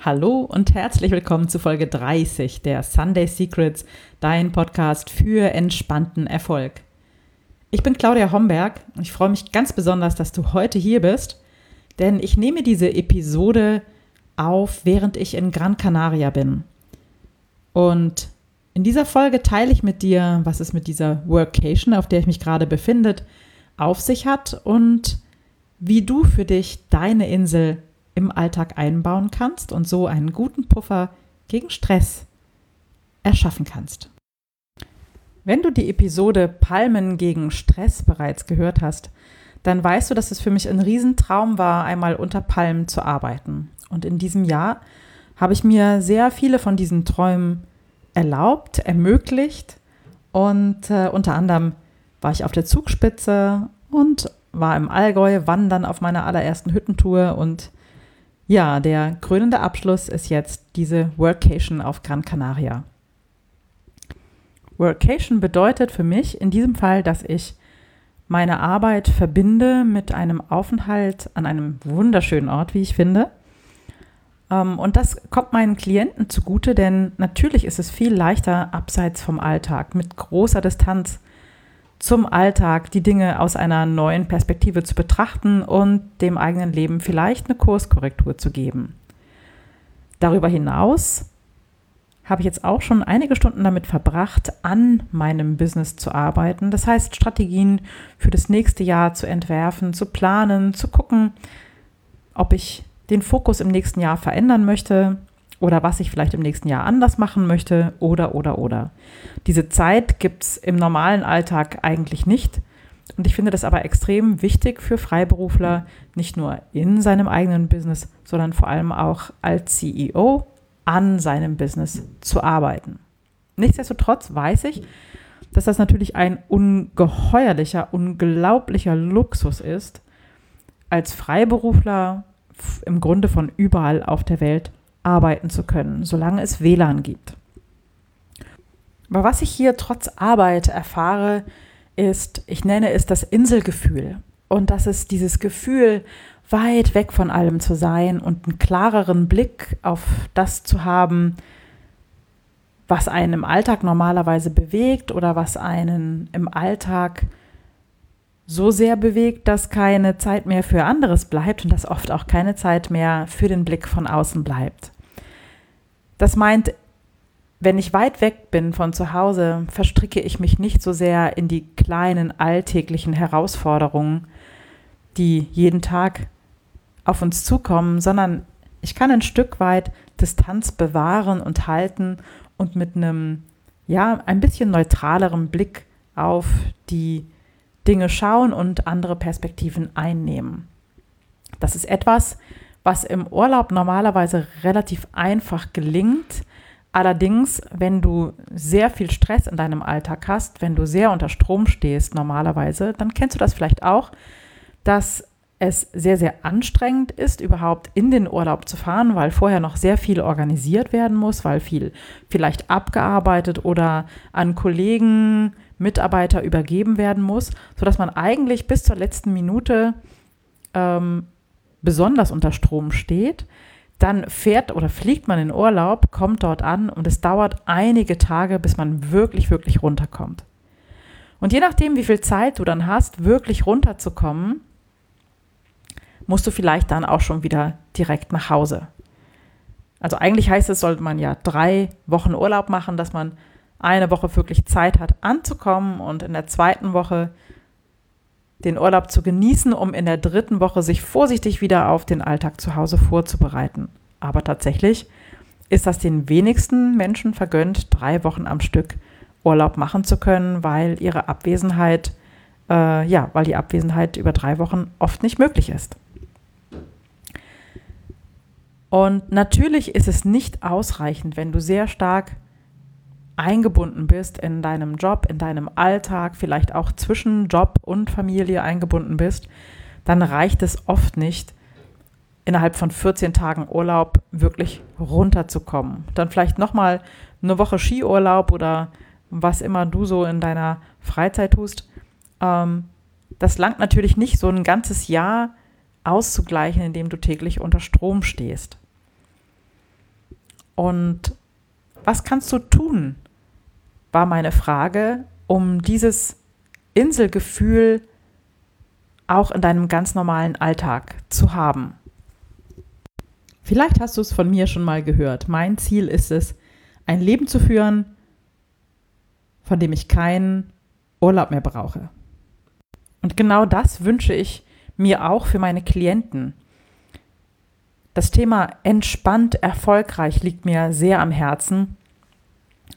Hallo und herzlich willkommen zu Folge 30 der Sunday Secrets, dein Podcast für entspannten Erfolg. Ich bin Claudia Homberg und ich freue mich ganz besonders, dass du heute hier bist, denn ich nehme diese Episode auf, während ich in Gran Canaria bin. Und in dieser Folge teile ich mit dir, was es mit dieser Workation, auf der ich mich gerade befinde, auf sich hat und wie du für dich deine Insel im Alltag einbauen kannst und so einen guten Puffer gegen Stress erschaffen kannst. Wenn du die Episode Palmen gegen Stress bereits gehört hast, dann weißt du, dass es für mich ein Riesentraum war, einmal unter Palmen zu arbeiten. Und in diesem Jahr habe ich mir sehr viele von diesen Träumen erlaubt, ermöglicht und äh, unter anderem war ich auf der Zugspitze und war im Allgäu wandern auf meiner allerersten Hüttentour und ja, der krönende Abschluss ist jetzt diese Workation auf Gran Canaria. Workation bedeutet für mich in diesem Fall, dass ich meine Arbeit verbinde mit einem Aufenthalt an einem wunderschönen Ort, wie ich finde. Ähm, und das kommt meinen Klienten zugute, denn natürlich ist es viel leichter abseits vom Alltag, mit großer Distanz zum Alltag die Dinge aus einer neuen Perspektive zu betrachten und dem eigenen Leben vielleicht eine Kurskorrektur zu geben. Darüber hinaus habe ich jetzt auch schon einige Stunden damit verbracht, an meinem Business zu arbeiten. Das heißt, Strategien für das nächste Jahr zu entwerfen, zu planen, zu gucken, ob ich den Fokus im nächsten Jahr verändern möchte, oder was ich vielleicht im nächsten Jahr anders machen möchte oder, oder, oder. Diese Zeit gibt es im normalen Alltag eigentlich nicht. Und ich finde das aber extrem wichtig für Freiberufler, nicht nur in seinem eigenen Business, sondern vor allem auch als CEO an seinem Business zu arbeiten. Nichtsdestotrotz weiß ich, dass das natürlich ein ungeheuerlicher, unglaublicher Luxus ist, als Freiberufler im Grunde von überall auf der Welt arbeiten zu können, solange es WLAN gibt. Aber was ich hier trotz Arbeit erfahre, ist, ich nenne es das Inselgefühl. Und das ist dieses Gefühl, weit weg von allem zu sein und einen klareren Blick auf das zu haben, was einen im Alltag normalerweise bewegt oder was einen im Alltag so sehr bewegt, dass keine Zeit mehr für anderes bleibt und dass oft auch keine Zeit mehr für den Blick von außen bleibt. Das meint, wenn ich weit weg bin von zu Hause, verstricke ich mich nicht so sehr in die kleinen alltäglichen Herausforderungen, die jeden Tag auf uns zukommen, sondern ich kann ein Stück weit Distanz bewahren und halten und mit einem, ja, ein bisschen neutraleren Blick auf die Dinge schauen und andere Perspektiven einnehmen. Das ist etwas, was im Urlaub normalerweise relativ einfach gelingt. Allerdings, wenn du sehr viel Stress in deinem Alltag hast, wenn du sehr unter Strom stehst normalerweise, dann kennst du das vielleicht auch, dass es sehr, sehr anstrengend ist, überhaupt in den Urlaub zu fahren, weil vorher noch sehr viel organisiert werden muss, weil viel vielleicht abgearbeitet oder an Kollegen, Mitarbeiter übergeben werden muss, sodass man eigentlich bis zur letzten Minute ähm, besonders unter Strom steht, dann fährt oder fliegt man in Urlaub, kommt dort an und es dauert einige Tage, bis man wirklich, wirklich runterkommt. Und je nachdem, wie viel Zeit du dann hast, wirklich runterzukommen, musst du vielleicht dann auch schon wieder direkt nach Hause. Also eigentlich heißt es, sollte man ja drei Wochen Urlaub machen, dass man eine Woche wirklich Zeit hat anzukommen und in der zweiten Woche den Urlaub zu genießen, um in der dritten Woche sich vorsichtig wieder auf den Alltag zu Hause vorzubereiten. Aber tatsächlich ist das den wenigsten Menschen vergönnt, drei Wochen am Stück Urlaub machen zu können, weil ihre Abwesenheit, äh, ja, weil die Abwesenheit über drei Wochen oft nicht möglich ist. Und natürlich ist es nicht ausreichend, wenn du sehr stark eingebunden bist in deinem Job, in deinem Alltag, vielleicht auch zwischen Job und Familie eingebunden bist, dann reicht es oft nicht, innerhalb von 14 Tagen Urlaub wirklich runterzukommen. Dann vielleicht nochmal eine Woche Skiurlaub oder was immer du so in deiner Freizeit tust. Ähm, das langt natürlich nicht, so ein ganzes Jahr auszugleichen, indem du täglich unter Strom stehst. Und was kannst du tun, war meine Frage, um dieses Inselgefühl auch in deinem ganz normalen Alltag zu haben. Vielleicht hast du es von mir schon mal gehört. Mein Ziel ist es, ein Leben zu führen, von dem ich keinen Urlaub mehr brauche. Und genau das wünsche ich mir auch für meine Klienten. Das Thema entspannt erfolgreich liegt mir sehr am Herzen.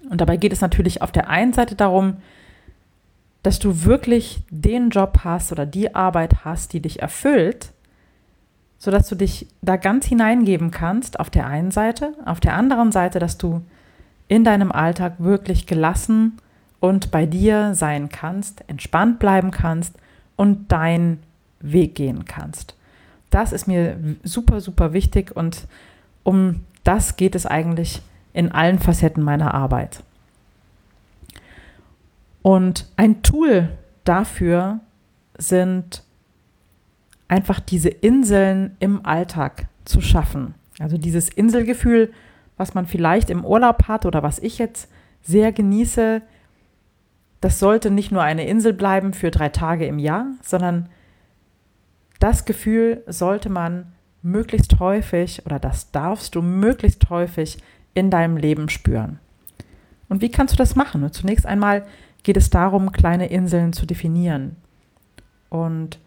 Und dabei geht es natürlich auf der einen Seite darum, dass du wirklich den Job hast oder die Arbeit hast, die dich erfüllt, sodass du dich da ganz hineingeben kannst auf der einen Seite, auf der anderen Seite, dass du in deinem Alltag wirklich gelassen und bei dir sein kannst, entspannt bleiben kannst und deinen Weg gehen kannst. Das ist mir super, super wichtig und um das geht es eigentlich in allen Facetten meiner Arbeit. Und ein Tool dafür sind einfach diese Inseln im Alltag zu schaffen. Also dieses Inselgefühl, was man vielleicht im Urlaub hat oder was ich jetzt sehr genieße, das sollte nicht nur eine Insel bleiben für drei Tage im Jahr, sondern das Gefühl sollte man möglichst häufig oder das darfst du möglichst häufig in deinem Leben spüren. Und wie kannst du das machen? zunächst einmal geht es darum, kleine Inseln zu definieren. Und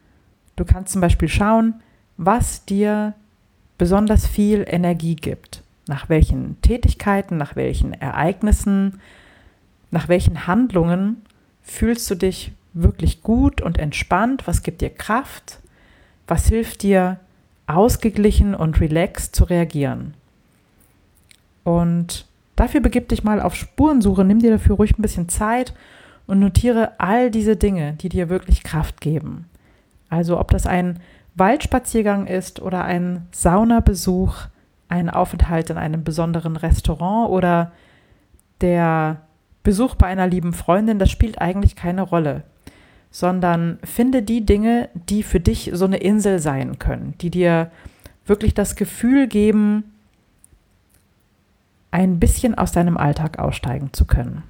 du kannst zum Beispiel schauen, was dir besonders viel Energie gibt. Nach welchen Tätigkeiten, nach welchen Ereignissen, nach welchen Handlungen fühlst du dich wirklich gut und entspannt? Was gibt dir Kraft? Was hilft dir, ausgeglichen und relaxed zu reagieren? Und dafür begib dich mal auf Spurensuche, nimm dir dafür ruhig ein bisschen Zeit und notiere all diese Dinge, die dir wirklich Kraft geben. Also ob das ein Waldspaziergang ist oder ein Saunabesuch, ein Aufenthalt in einem besonderen Restaurant oder der Besuch bei einer lieben Freundin, das spielt eigentlich keine Rolle, sondern finde die Dinge, die für dich so eine Insel sein können, die dir wirklich das Gefühl geben, ein bisschen aus deinem Alltag aussteigen zu können.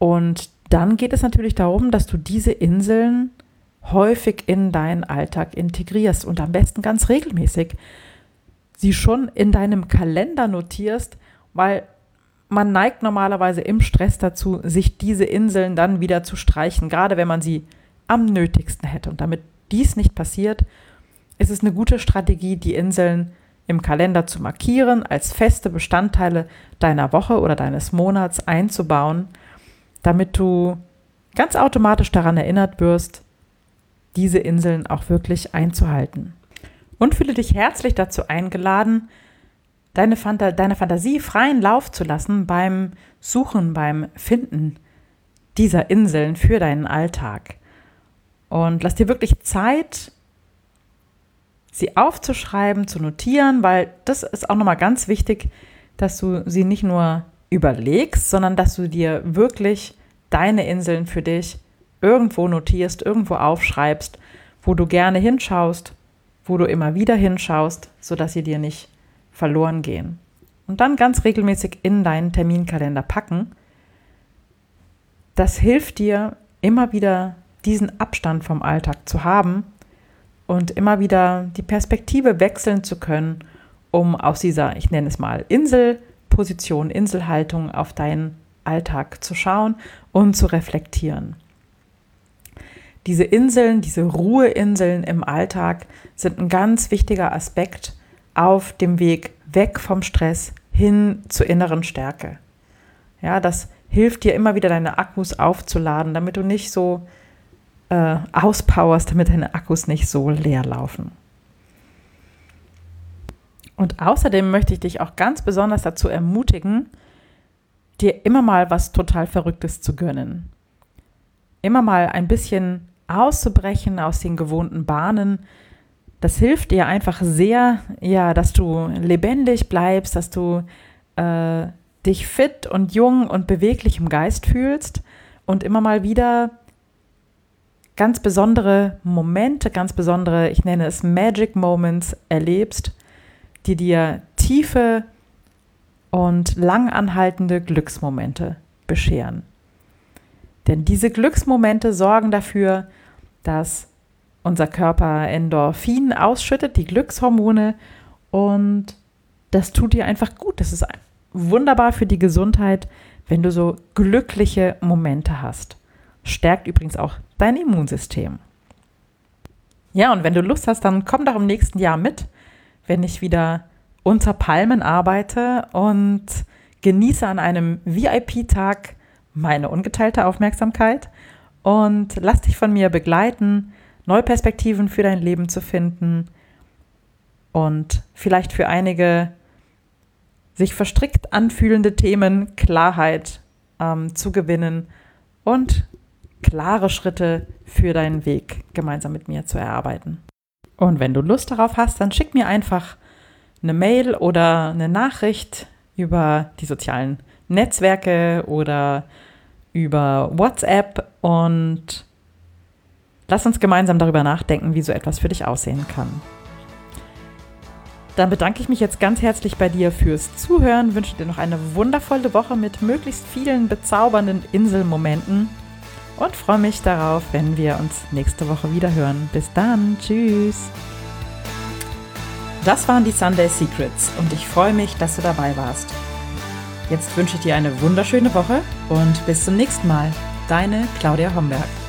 Und dann geht es natürlich darum, dass du diese Inseln häufig in deinen Alltag integrierst und am besten ganz regelmäßig sie schon in deinem Kalender notierst, weil man neigt normalerweise im Stress dazu, sich diese Inseln dann wieder zu streichen, gerade wenn man sie am nötigsten hätte. Und damit dies nicht passiert, ist es eine gute Strategie, die Inseln im Kalender zu markieren, als feste Bestandteile deiner Woche oder deines Monats einzubauen damit du ganz automatisch daran erinnert wirst, diese Inseln auch wirklich einzuhalten. Und fühle dich herzlich dazu eingeladen, deine, Phanta deine Fantasie freien Lauf zu lassen beim Suchen, beim Finden dieser Inseln für deinen Alltag. Und lass dir wirklich Zeit, sie aufzuschreiben, zu notieren, weil das ist auch nochmal ganz wichtig, dass du sie nicht nur überlegst, sondern dass du dir wirklich deine Inseln für dich irgendwo notierst, irgendwo aufschreibst, wo du gerne hinschaust, wo du immer wieder hinschaust, sodass sie dir nicht verloren gehen. Und dann ganz regelmäßig in deinen Terminkalender packen. Das hilft dir, immer wieder diesen Abstand vom Alltag zu haben und immer wieder die Perspektive wechseln zu können, um aus dieser, ich nenne es mal, Inselposition, Inselhaltung auf deinen Alltag zu schauen und zu reflektieren. Diese Inseln, diese Ruheinseln im Alltag sind ein ganz wichtiger Aspekt auf dem Weg weg vom Stress hin zur inneren Stärke. Ja, das hilft dir immer wieder deine Akkus aufzuladen, damit du nicht so äh, auspowerst, damit deine Akkus nicht so leer laufen. Und außerdem möchte ich dich auch ganz besonders dazu ermutigen, dir immer mal was total Verrücktes zu gönnen. Immer mal ein bisschen auszubrechen aus den gewohnten Bahnen. Das hilft dir einfach sehr, ja, dass du lebendig bleibst, dass du äh, dich fit und jung und beweglich im Geist fühlst und immer mal wieder ganz besondere Momente, ganz besondere, ich nenne es Magic Moments erlebst, die dir tiefe und langanhaltende Glücksmomente bescheren. Denn diese Glücksmomente sorgen dafür, dass unser Körper Endorphin ausschüttet, die Glückshormone, und das tut dir einfach gut. Das ist wunderbar für die Gesundheit, wenn du so glückliche Momente hast. Stärkt übrigens auch dein Immunsystem. Ja, und wenn du Lust hast, dann komm doch im nächsten Jahr mit, wenn ich wieder unter Palmen arbeite und genieße an einem VIP-Tag meine ungeteilte Aufmerksamkeit und lass dich von mir begleiten, neue Perspektiven für dein Leben zu finden und vielleicht für einige sich verstrickt anfühlende Themen Klarheit ähm, zu gewinnen und klare Schritte für deinen Weg gemeinsam mit mir zu erarbeiten. Und wenn du Lust darauf hast, dann schick mir einfach eine Mail oder eine Nachricht über die sozialen Netzwerke oder über WhatsApp und lass uns gemeinsam darüber nachdenken, wie so etwas für dich aussehen kann. Dann bedanke ich mich jetzt ganz herzlich bei dir fürs Zuhören, wünsche dir noch eine wundervolle Woche mit möglichst vielen bezaubernden Inselmomenten und freue mich darauf, wenn wir uns nächste Woche wieder hören. Bis dann, tschüss. Das waren die Sunday Secrets und ich freue mich, dass du dabei warst. Jetzt wünsche ich dir eine wunderschöne Woche und bis zum nächsten Mal. Deine Claudia Homberg.